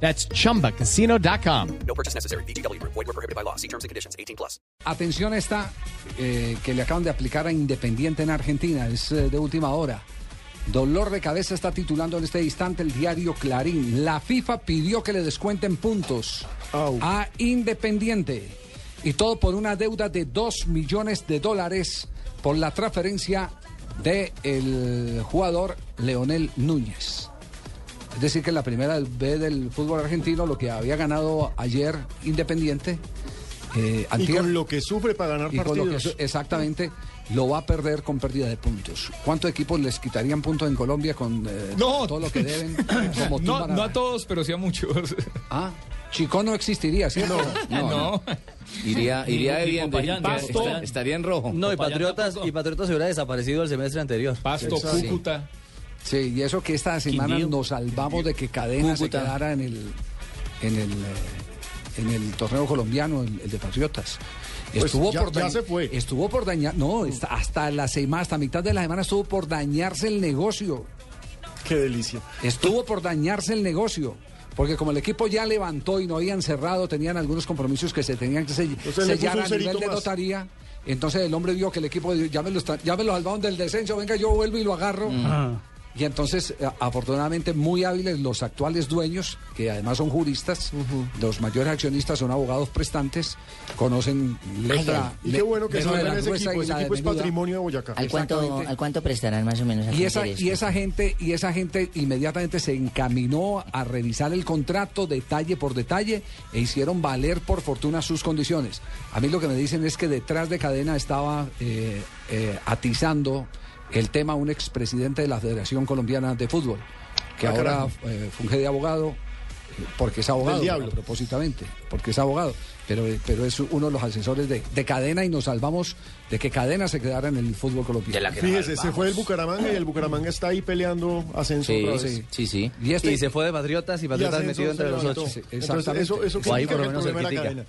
That's chumbacasino.com. No purchase necessary. BGW. Void were prohibited by law. See terms and conditions. 18 plus. Atención a esta eh, que le acaban de aplicar a Independiente en Argentina, es eh, de última hora. Dolor de cabeza está titulando en este instante el diario Clarín. La FIFA pidió que le descuenten puntos a Independiente. Y todo por una deuda de 2 millones de dólares por la transferencia del jugador Leonel Núñez. Es decir, que en la primera B del fútbol argentino, lo que había ganado ayer Independiente, eh, Y con lo que sufre para ganar y con lo que exactamente lo va a perder con pérdida de puntos. ¿Cuántos equipos les quitarían puntos en Colombia con eh, No. todo lo que deben? Como No, no a todos, pero sí a muchos. Ah, Chico no existiría, ¿cierto? No. Iría, iría de bien, de- Pasto. esta- estaría en rojo. No, y Patriotas, y Patriotas se hubiera desaparecido el semestre anterior. Pasto. Cúcuta. Sí, y eso que esta semana Quindío. nos salvamos de que Cadena Cúcuta. se quedara en el en el eh, en el torneo colombiano, el, el de Patriotas. Pues Estuvo ya- por ya dañ- se fue. Estuvo por dañar, no, está- hasta la semana, hasta mitad de la semana estuvo por dañarse el negocio. Qué delicia. Estuvo por dañarse el negocio. Porque como el equipo ya levantó y no habían cerrado, tenían algunos compromisos que se tenían que sell- Entonces sellar a nivel de notaría. Entonces el hombre vio que el equipo ya me lo, está- ya me lo salvaron del descenso, venga, yo vuelvo y lo agarro. Y entonces, a- afortunadamente, muy hábiles los actuales dueños, que además son juristas, los mayores accionistas son abogados prestantes, conocen letra. Y qué bueno que la ese equipo. y Ese equipo es patrimonio de Boyacá. ¿Al cuánto. ¿Al cuánto prestarán más o menos? Y esa, interés? y esa gente, y esa gente inmediatamente se encaminó a revisar el contrato detalle por detalle e hicieron valer por fortuna sus condiciones. A mí lo que me dicen es que detrás de cadena estaba eh, eh, atizando el tema un expresidente de la Federación Colombiana de Fútbol, que Ah, ahora eh, funge de abogado, eh, porque es abogado, diablo. propósitamente, porque es abogado, pero, pero es uno de los asesores de, de cadena y nos salvamos de que cadena se quedara en el fútbol colombiano. Fíjese, se fue el Bucaramanga y el Bucaramanga está ahí peleando ascenso Sí, otra vez. sí, sí, sí. Y este, Y se fue de Patriotas y Patriotas metido entre los ocho. Sí, Entonces, exactamente. eso, eso O ahí por lo el